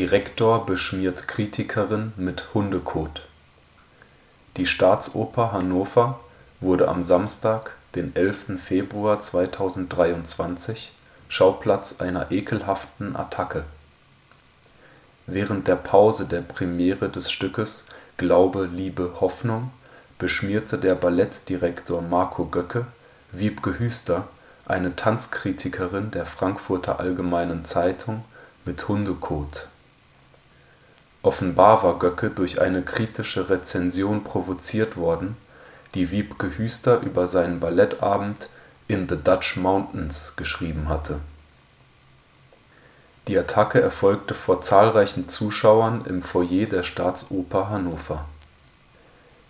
Direktor beschmiert Kritikerin mit Hundekot. Die Staatsoper Hannover wurde am Samstag, den 11. Februar 2023, Schauplatz einer ekelhaften Attacke. Während der Pause der Premiere des Stückes Glaube, Liebe, Hoffnung beschmierte der Ballettdirektor Marco Göcke Wiebke Hüster eine Tanzkritikerin der Frankfurter Allgemeinen Zeitung mit Hundekot. Offenbar war Göcke durch eine kritische Rezension provoziert worden, die Wiebke Hüster über seinen Ballettabend In the Dutch Mountains geschrieben hatte. Die Attacke erfolgte vor zahlreichen Zuschauern im Foyer der Staatsoper Hannover.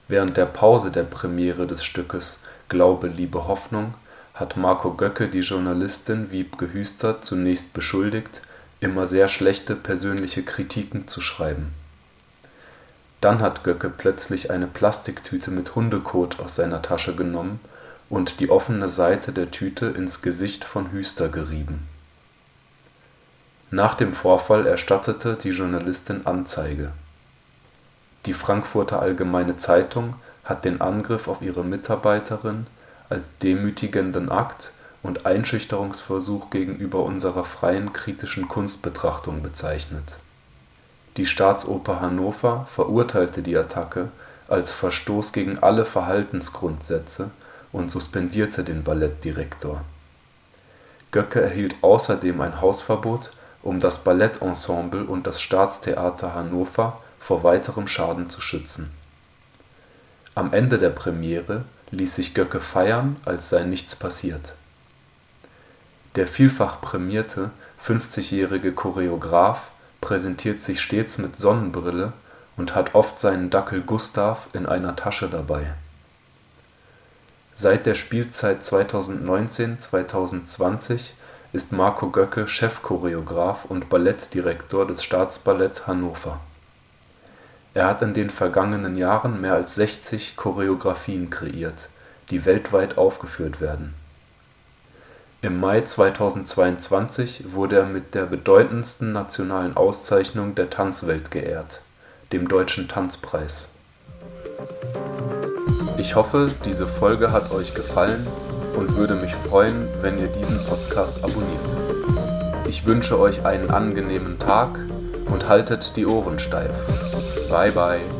Während der Pause der Premiere des Stückes Glaube, Liebe, Hoffnung hat Marco Göcke die Journalistin Wiebke Hüster zunächst beschuldigt, immer sehr schlechte persönliche Kritiken zu schreiben. Dann hat Göcke plötzlich eine Plastiktüte mit Hundekot aus seiner Tasche genommen und die offene Seite der Tüte ins Gesicht von Hüster gerieben. Nach dem Vorfall erstattete die Journalistin Anzeige. Die Frankfurter Allgemeine Zeitung hat den Angriff auf ihre Mitarbeiterin als demütigenden Akt und Einschüchterungsversuch gegenüber unserer freien kritischen Kunstbetrachtung bezeichnet. Die Staatsoper Hannover verurteilte die Attacke als Verstoß gegen alle Verhaltensgrundsätze und suspendierte den Ballettdirektor. Göcke erhielt außerdem ein Hausverbot, um das Ballettensemble und das Staatstheater Hannover vor weiterem Schaden zu schützen. Am Ende der Premiere ließ sich Göcke feiern, als sei nichts passiert. Der vielfach prämierte 50-jährige Choreograf präsentiert sich stets mit Sonnenbrille und hat oft seinen Dackel Gustav in einer Tasche dabei. Seit der Spielzeit 2019/2020 ist Marco Göcke Chefchoreograf und Ballettdirektor des Staatsballetts Hannover er hat in den vergangenen Jahren mehr als 60 Choreografien kreiert, die weltweit aufgeführt werden. Im Mai 2022 wurde er mit der bedeutendsten nationalen Auszeichnung der Tanzwelt geehrt, dem Deutschen Tanzpreis. Ich hoffe, diese Folge hat euch gefallen und würde mich freuen, wenn ihr diesen Podcast abonniert. Ich wünsche euch einen angenehmen Tag und haltet die Ohren steif. Bye bye.